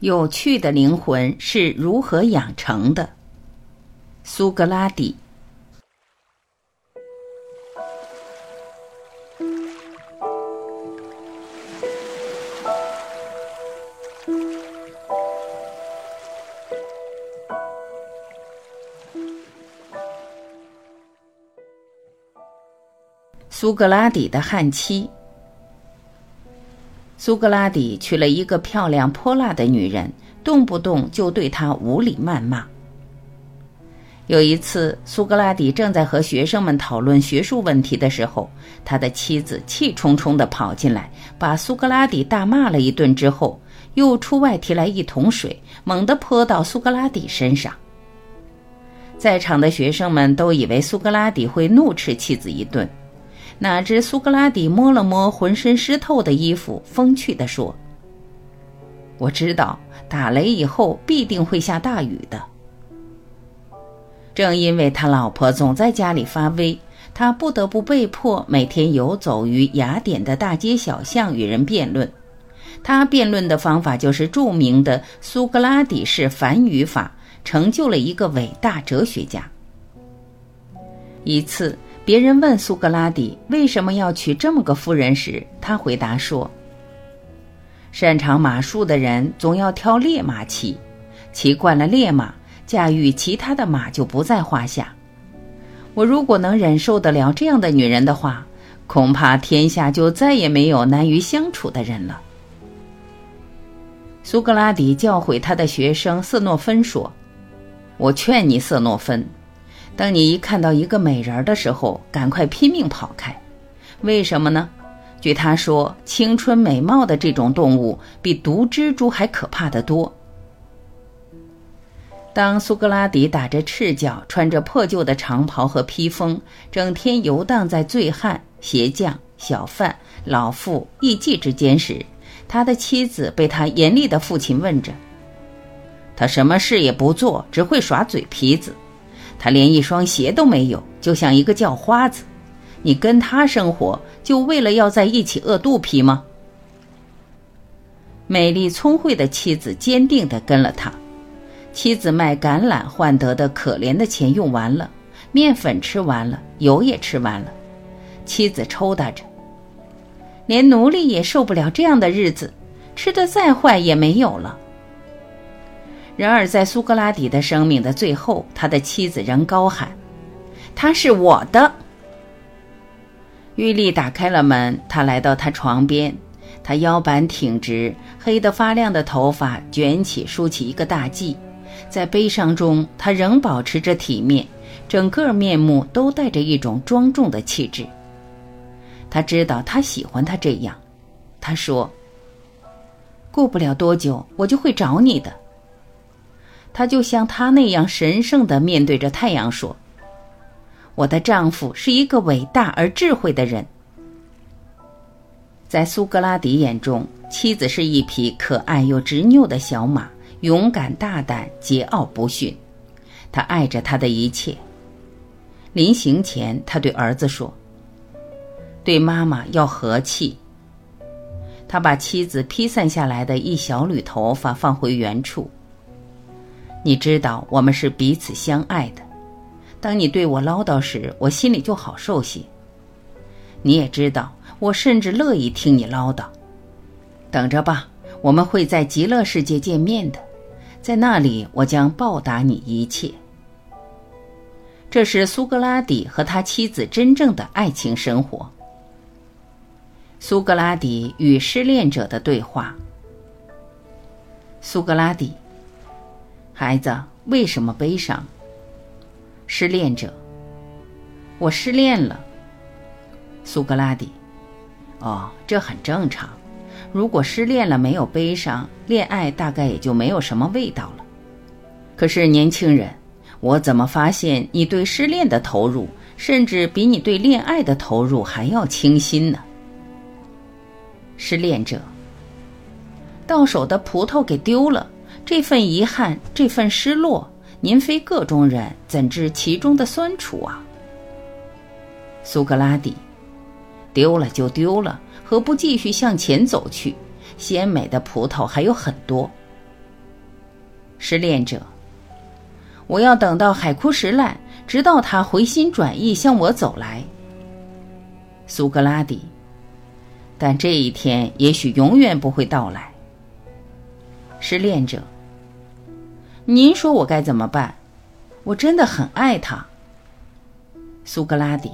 有趣的灵魂是如何养成的？苏格拉底。苏格拉底的悍妻。苏格拉底娶了一个漂亮泼辣的女人，动不动就对她无理谩骂。有一次，苏格拉底正在和学生们讨论学术问题的时候，他的妻子气冲冲地跑进来，把苏格拉底大骂了一顿之后，又出外提来一桶水，猛地泼到苏格拉底身上。在场的学生们都以为苏格拉底会怒斥妻子一顿。哪知苏格拉底摸了摸浑身湿透的衣服，风趣地说：“我知道打雷以后必定会下大雨的。正因为他老婆总在家里发威，他不得不被迫每天游走于雅典的大街小巷与人辩论。他辩论的方法就是著名的苏格拉底式反语法，成就了一个伟大哲学家。一次。”别人问苏格拉底为什么要娶这么个夫人时，他回答说：“擅长马术的人总要挑烈马骑，骑惯了烈马，驾驭其他的马就不在话下。我如果能忍受得了这样的女人的话，恐怕天下就再也没有难于相处的人了。”苏格拉底教诲他的学生色诺芬说：“我劝你，色诺芬。”当你一看到一个美人的时候，赶快拼命跑开。为什么呢？据他说，青春美貌的这种动物比毒蜘蛛还可怕的多。当苏格拉底打着赤脚，穿着破旧的长袍和披风，整天游荡在醉汉、鞋匠、小贩、老妇、艺妓之间时，他的妻子被他严厉的父亲问着：“他什么事也不做，只会耍嘴皮子。”他连一双鞋都没有，就像一个叫花子。你跟他生活，就为了要在一起饿肚皮吗？美丽聪慧的妻子坚定地跟了他。妻子卖橄榄换得的可怜的钱用完了，面粉吃完了，油也吃完了。妻子抽打着，连奴隶也受不了这样的日子，吃的再坏也没有了。然而，在苏格拉底的生命的最后，他的妻子仍高喊：“他是我的。”玉丽打开了门，他来到他床边，他腰板挺直，黑得发亮的头发卷起，梳起一个大髻。在悲伤中，他仍保持着体面，整个面目都带着一种庄重的气质。他知道他喜欢他这样，他说：“过不了多久，我就会找你的。”他就像他那样神圣地面对着太阳说：“我的丈夫是一个伟大而智慧的人。”在苏格拉底眼中，妻子是一匹可爱又执拗的小马，勇敢大胆，桀骜不驯。他爱着他的一切。临行前，他对儿子说：“对妈妈要和气。”他把妻子披散下来的一小缕头发放回原处。你知道我们是彼此相爱的。当你对我唠叨时，我心里就好受些。你也知道，我甚至乐意听你唠叨。等着吧，我们会在极乐世界见面的，在那里我将报答你一切。这是苏格拉底和他妻子真正的爱情生活。苏格拉底与失恋者的对话。苏格拉底。孩子，为什么悲伤？失恋者，我失恋了。苏格拉底，哦，这很正常。如果失恋了没有悲伤，恋爱大概也就没有什么味道了。可是年轻人，我怎么发现你对失恋的投入，甚至比你对恋爱的投入还要倾心呢？失恋者，到手的葡萄给丢了。这份遗憾，这份失落，您非个中人，怎知其中的酸楚啊？苏格拉底，丢了就丢了，何不继续向前走去？鲜美的葡萄还有很多。失恋者，我要等到海枯石烂，直到他回心转意向我走来。苏格拉底，但这一天也许永远不会到来。失恋者，您说我该怎么办？我真的很爱他。苏格拉底，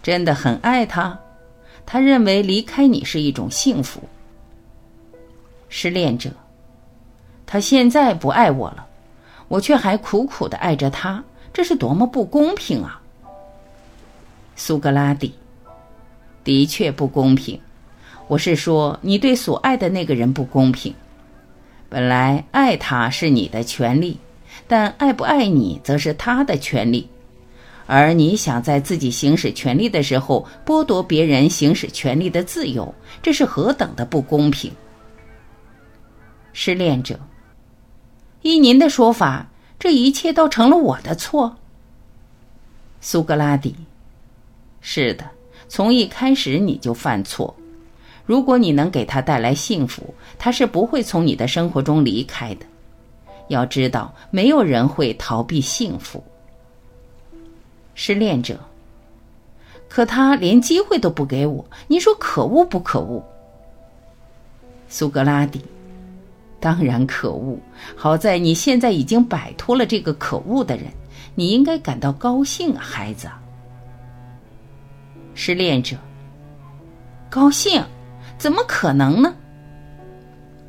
真的很爱他，他认为离开你是一种幸福。失恋者，他现在不爱我了，我却还苦苦的爱着他，这是多么不公平啊！苏格拉底，的确不公平。我是说，你对所爱的那个人不公平。本来爱他是你的权利，但爱不爱你则是他的权利，而你想在自己行使权利的时候剥夺别人行使权利的自由，这是何等的不公平！失恋者，依您的说法，这一切都成了我的错。苏格拉底，是的，从一开始你就犯错。如果你能给他带来幸福，他是不会从你的生活中离开的。要知道，没有人会逃避幸福。失恋者，可他连机会都不给我，你说可恶不可恶？苏格拉底。当然可恶！好在你现在已经摆脱了这个可恶的人，你应该感到高兴啊，孩子。失恋者，高兴？怎么可能呢？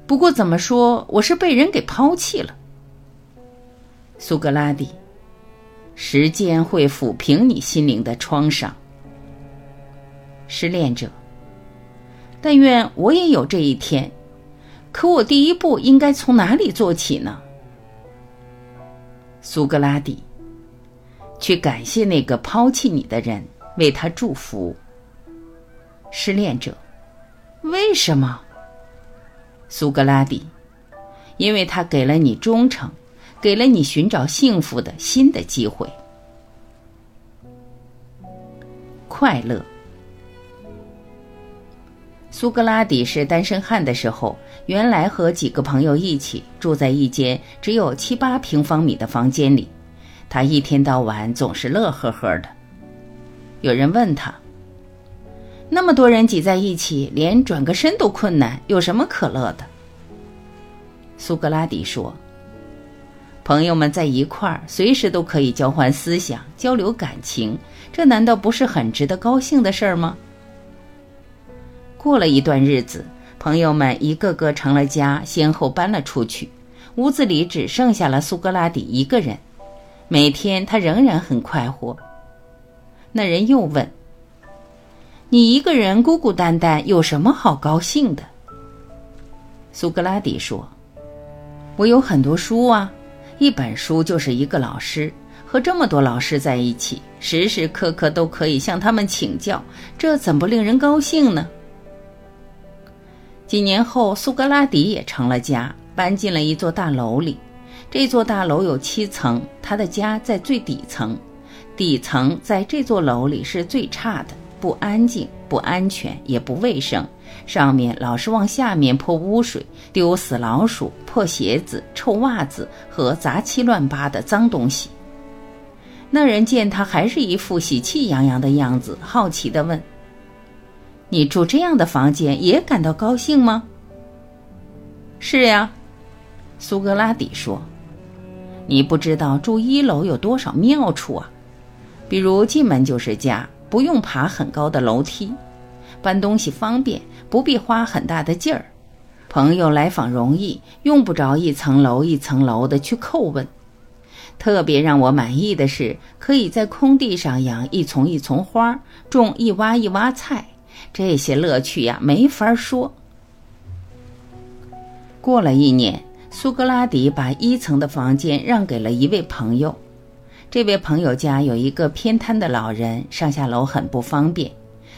不过怎么说，我是被人给抛弃了。苏格拉底，时间会抚平你心灵的创伤。失恋者，但愿我也有这一天。可我第一步应该从哪里做起呢？苏格拉底，去感谢那个抛弃你的人，为他祝福。失恋者，为什么？苏格拉底，因为他给了你忠诚，给了你寻找幸福的新的机会。快乐。苏格拉底是单身汉的时候，原来和几个朋友一起住在一间只有七八平方米的房间里。他一天到晚总是乐呵呵的。有人问他：“那么多人挤在一起，连转个身都困难，有什么可乐的？”苏格拉底说：“朋友们在一块儿，随时都可以交换思想、交流感情，这难道不是很值得高兴的事儿吗？”过了一段日子，朋友们一个个成了家，先后搬了出去，屋子里只剩下了苏格拉底一个人。每天他仍然很快活。那人又问：“你一个人孤孤单单，有什么好高兴的？”苏格拉底说：“我有很多书啊，一本书就是一个老师，和这么多老师在一起，时时刻刻都可以向他们请教，这怎不令人高兴呢？”几年后，苏格拉底也成了家，搬进了一座大楼里。这座大楼有七层，他的家在最底层。底层在这座楼里是最差的，不安静、不安全，也不卫生。上面老是往下面泼污水，丢死老鼠、破鞋子、臭袜子和杂七乱八的脏东西。那人见他还是一副喜气洋洋的样子，好奇地问。你住这样的房间也感到高兴吗？是呀，苏格拉底说：“你不知道住一楼有多少妙处啊！比如进门就是家，不用爬很高的楼梯，搬东西方便，不必花很大的劲儿，朋友来访容易，用不着一层楼一层楼的去叩问。特别让我满意的是，可以在空地上养一丛一丛花，种一洼一洼菜。”这些乐趣呀，没法说。过了一年，苏格拉底把一层的房间让给了一位朋友。这位朋友家有一个偏瘫的老人，上下楼很不方便。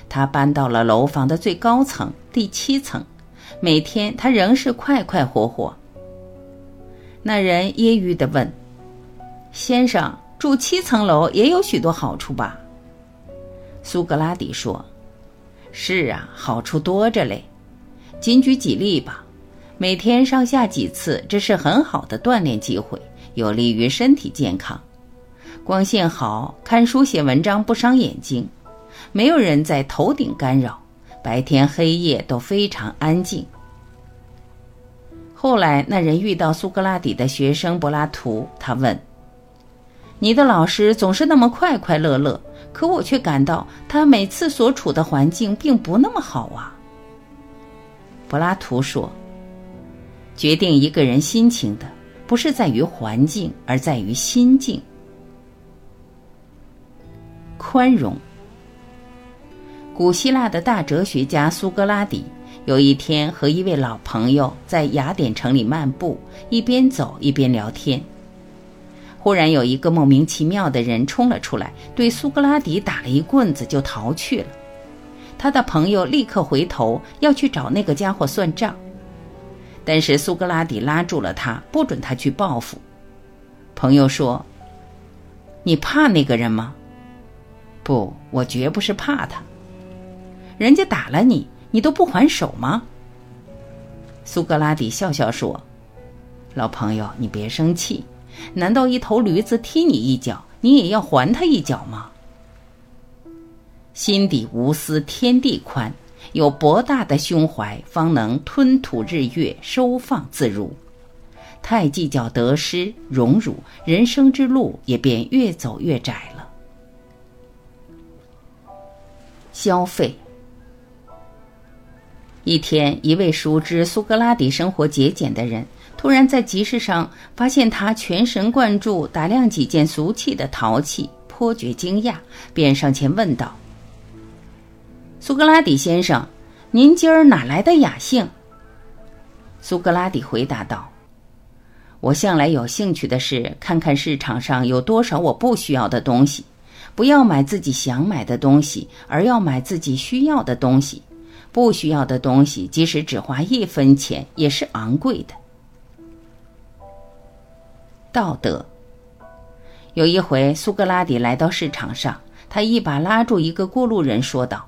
他搬到了楼房的最高层，第七层。每天他仍是快快活活。那人揶揄地问：“先生，住七层楼也有许多好处吧？”苏格拉底说。是啊，好处多着嘞。仅举几例吧。每天上下几次，这是很好的锻炼机会，有利于身体健康。光线好，看书写文章不伤眼睛，没有人在头顶干扰，白天黑夜都非常安静。后来，那人遇到苏格拉底的学生柏拉图，他问：“你的老师总是那么快快乐乐，可我却感到他每次所处的环境并不那么好啊。”柏拉图说。决定一个人心情的，不是在于环境，而在于心境。宽容。古希腊的大哲学家苏格拉底有一天和一位老朋友在雅典城里漫步，一边走一边聊天。忽然有一个莫名其妙的人冲了出来，对苏格拉底打了一棍子就逃去了。他的朋友立刻回头要去找那个家伙算账。但是苏格拉底拉住了他，不准他去报复。朋友说：“你怕那个人吗？”“不，我绝不是怕他。人家打了你，你都不还手吗？”苏格拉底笑笑说：“老朋友，你别生气。难道一头驴子踢你一脚，你也要还他一脚吗？”心底无私，天地宽。有博大的胸怀，方能吞吐日月，收放自如。太计较得失荣辱，人生之路也便越走越窄了。消费。一天，一位熟知苏格拉底生活节俭的人，突然在集市上发现他全神贯注打量几件俗气的陶器，颇觉惊讶，便上前问道。苏格拉底先生，您今儿哪来的雅兴？苏格拉底回答道：“我向来有兴趣的是看看市场上有多少我不需要的东西，不要买自己想买的东西，而要买自己需要的东西。不需要的东西，即使只花一分钱，也是昂贵的。”道德。有一回，苏格拉底来到市场上，他一把拉住一个过路人，说道。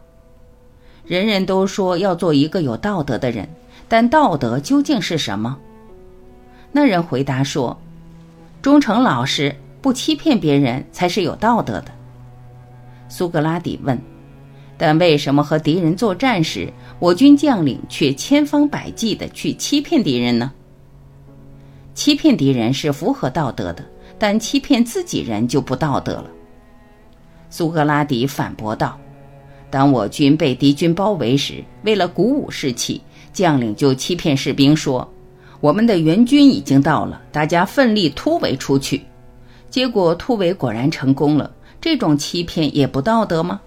人人都说要做一个有道德的人，但道德究竟是什么？那人回答说：“忠诚老实，不欺骗别人，才是有道德的。”苏格拉底问：“但为什么和敌人作战时，我军将领却千方百计地去欺骗敌人呢？”欺骗敌人是符合道德的，但欺骗自己人就不道德了。苏格拉底反驳道。当我军被敌军包围时，为了鼓舞士气，将领就欺骗士兵说：“我们的援军已经到了，大家奋力突围出去。”结果突围果然成功了。这种欺骗也不道德吗？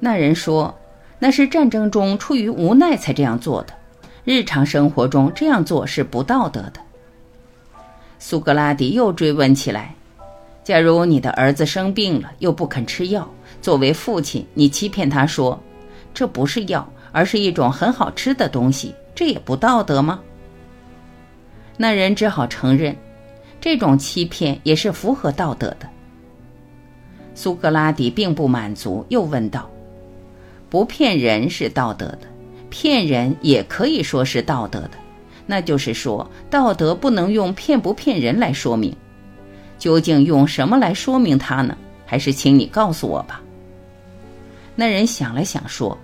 那人说：“那是战争中出于无奈才这样做的，日常生活中这样做是不道德的。”苏格拉底又追问起来：“假如你的儿子生病了，又不肯吃药？”作为父亲，你欺骗他说，这不是药，而是一种很好吃的东西，这也不道德吗？那人只好承认，这种欺骗也是符合道德的。苏格拉底并不满足，又问道：“不骗人是道德的，骗人也可以说是道德的，那就是说，道德不能用骗不骗人来说明，究竟用什么来说明它呢？还是请你告诉我吧。”那人想了想说：“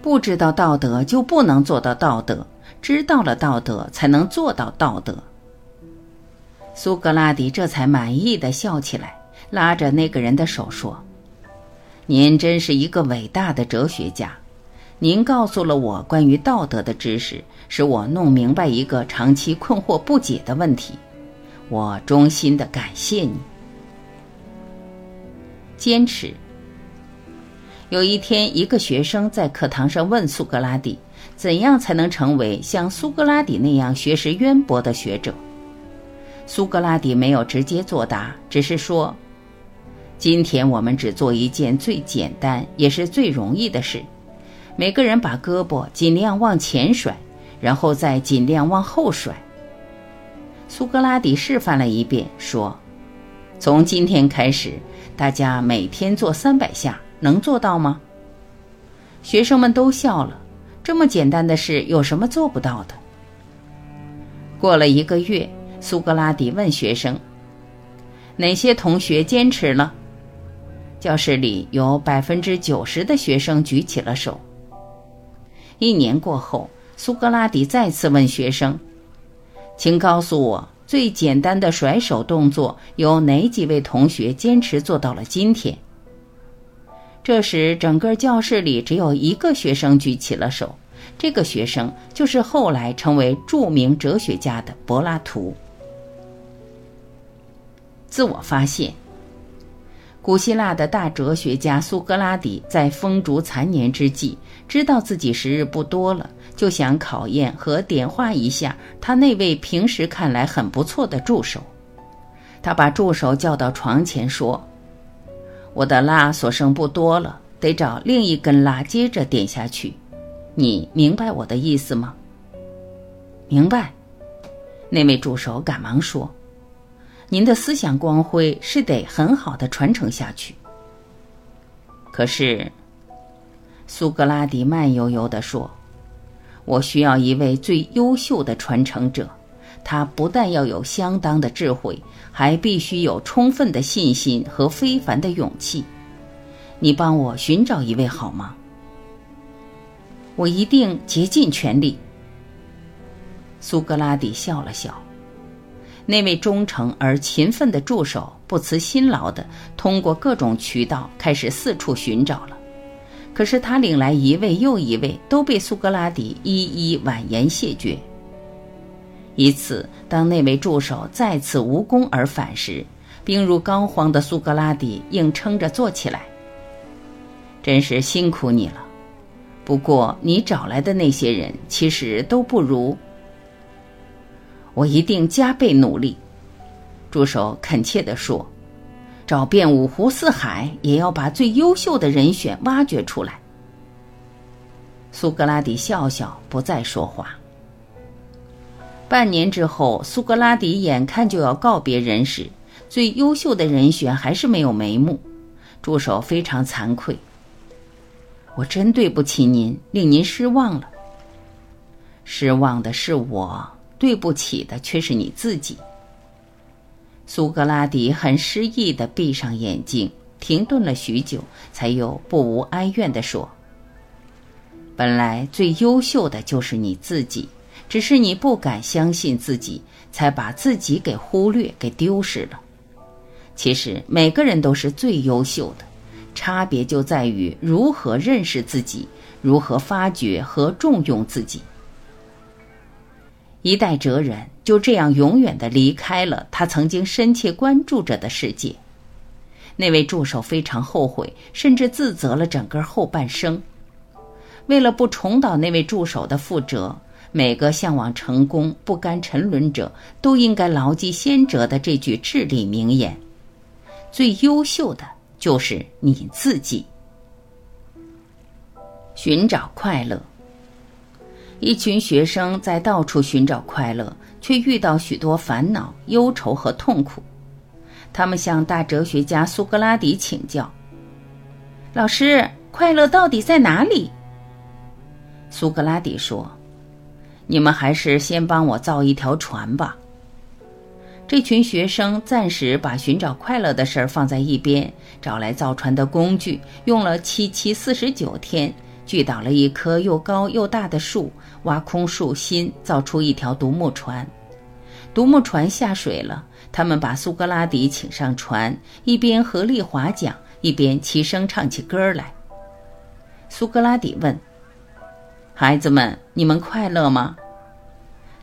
不知道道德就不能做到道德，知道了道德才能做到道德。”苏格拉底这才满意的笑起来，拉着那个人的手说：“您真是一个伟大的哲学家，您告诉了我关于道德的知识，使我弄明白一个长期困惑不解的问题。我衷心的感谢你。”坚持。有一天，一个学生在课堂上问苏格拉底：“怎样才能成为像苏格拉底那样学识渊博的学者？”苏格拉底没有直接作答，只是说：“今天我们只做一件最简单也是最容易的事，每个人把胳膊尽量往前甩，然后再尽量往后甩。”苏格拉底示范了一遍，说：“从今天开始，大家每天做三百下。”能做到吗？学生们都笑了。这么简单的事有什么做不到的？过了一个月，苏格拉底问学生：“哪些同学坚持了？”教室里有百分之九十的学生举起了手。一年过后，苏格拉底再次问学生：“请告诉我，最简单的甩手动作有哪几位同学坚持做到了今天？”这时，整个教室里只有一个学生举起了手，这个学生就是后来成为著名哲学家的柏拉图。自我发现。古希腊的大哲学家苏格拉底在风烛残年之际，知道自己时日不多了，就想考验和点化一下他那位平时看来很不错的助手。他把助手叫到床前说：“我的蜡所剩不多了，得找另一根蜡接着点下去。你明白我的意思吗？”“明白。”那位助手赶忙说。您的思想光辉是得很好的传承下去。可是，苏格拉底慢悠悠地说：“我需要一位最优秀的传承者，他不但要有相当的智慧，还必须有充分的信心和非凡的勇气。你帮我寻找一位好吗？我一定竭尽全力。”苏格拉底笑了笑。那位忠诚而勤奋的助手不辞辛劳地通过各种渠道开始四处寻找了，可是他领来一位又一位，都被苏格拉底一一婉言谢绝。一次，当那位助手再次无功而返时，病入膏肓的苏格拉底硬撑着坐起来：“真是辛苦你了，不过你找来的那些人其实都不如。”我一定加倍努力，助手恳切地说：“找遍五湖四海，也要把最优秀的人选挖掘出来。”苏格拉底笑笑，不再说话。半年之后，苏格拉底眼看就要告别人世，最优秀的人选还是没有眉目。助手非常惭愧：“我真对不起您，令您失望了。失望的是我。”对不起的却是你自己。苏格拉底很失意地闭上眼睛，停顿了许久，才又不无哀怨地说：“本来最优秀的就是你自己，只是你不敢相信自己，才把自己给忽略、给丢失了。其实每个人都是最优秀的，差别就在于如何认识自己，如何发掘和重用自己。”一代哲人就这样永远的离开了他曾经深切关注着的世界。那位助手非常后悔，甚至自责了整个后半生。为了不重蹈那位助手的覆辙，每个向往成功、不甘沉沦者都应该牢记先哲的这句至理名言：“最优秀的就是你自己。”寻找快乐。一群学生在到处寻找快乐，却遇到许多烦恼、忧愁和痛苦。他们向大哲学家苏格拉底请教：“老师，快乐到底在哪里？”苏格拉底说：“你们还是先帮我造一条船吧。”这群学生暂时把寻找快乐的事儿放在一边，找来造船的工具，用了七七四十九天。锯倒了一棵又高又大的树，挖空树心，造出一条独木船。独木船下水了，他们把苏格拉底请上船，一边合力划桨，一边齐声唱起歌来。苏格拉底问：“孩子们，你们快乐吗？”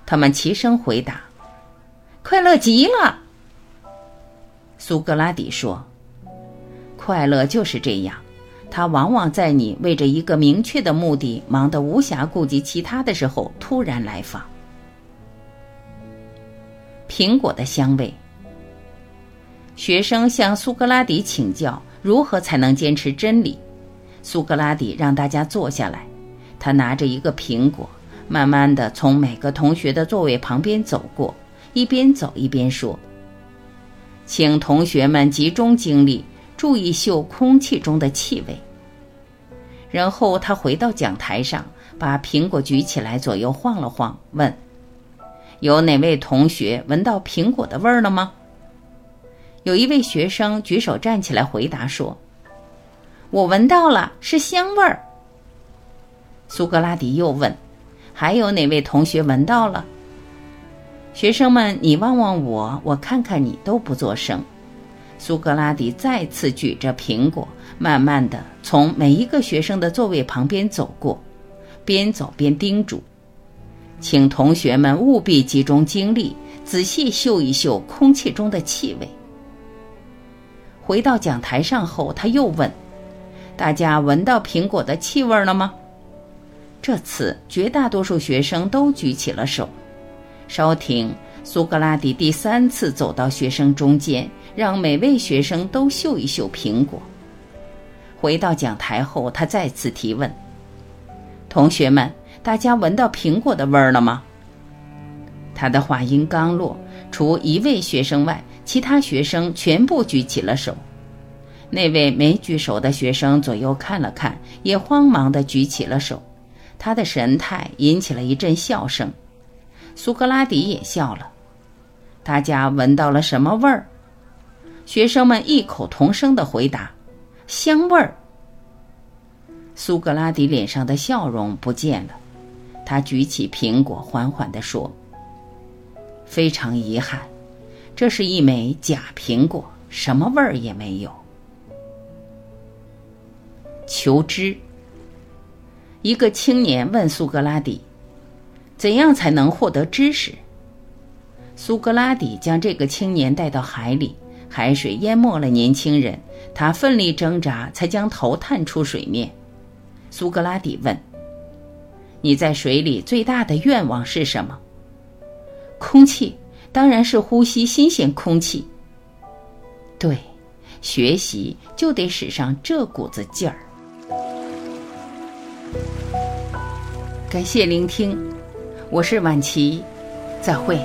他们齐声回答：“快乐极了。”苏格拉底说：“快乐就是这样。”他往往在你为着一个明确的目的忙得无暇顾及其他的时候突然来访。苹果的香味。学生向苏格拉底请教如何才能坚持真理。苏格拉底让大家坐下来，他拿着一个苹果，慢慢的从每个同学的座位旁边走过，一边走一边说：“请同学们集中精力。”注意嗅空气中的气味。然后他回到讲台上，把苹果举起来，左右晃了晃，问：“有哪位同学闻到苹果的味儿了吗？”有一位学生举手站起来回答说：“我闻到了，是香味儿。”苏格拉底又问：“还有哪位同学闻到了？”学生们你望望我，我看看你，都不作声。苏格拉底再次举着苹果，慢慢的从每一个学生的座位旁边走过，边走边叮嘱：“请同学们务必集中精力，仔细嗅一嗅空气中的气味。”回到讲台上后，他又问：“大家闻到苹果的气味了吗？”这次绝大多数学生都举起了手。稍停，苏格拉底第三次走到学生中间，让每位学生都嗅一嗅苹果。回到讲台后，他再次提问：“同学们，大家闻到苹果的味儿了吗？”他的话音刚落，除一位学生外，其他学生全部举起了手。那位没举手的学生左右看了看，也慌忙地举起了手。他的神态引起了一阵笑声。苏格拉底也笑了。大家闻到了什么味儿？学生们异口同声的回答：“香味儿。”苏格拉底脸上的笑容不见了。他举起苹果，缓缓地说：“非常遗憾，这是一枚假苹果，什么味儿也没有。”求知。一个青年问苏格拉底。怎样才能获得知识？苏格拉底将这个青年带到海里，海水淹没了年轻人，他奋力挣扎，才将头探出水面。苏格拉底问：“你在水里最大的愿望是什么？”“空气，当然是呼吸新鲜空气。”“对，学习就得使上这股子劲儿。”感谢聆听。我是晚琪，再会。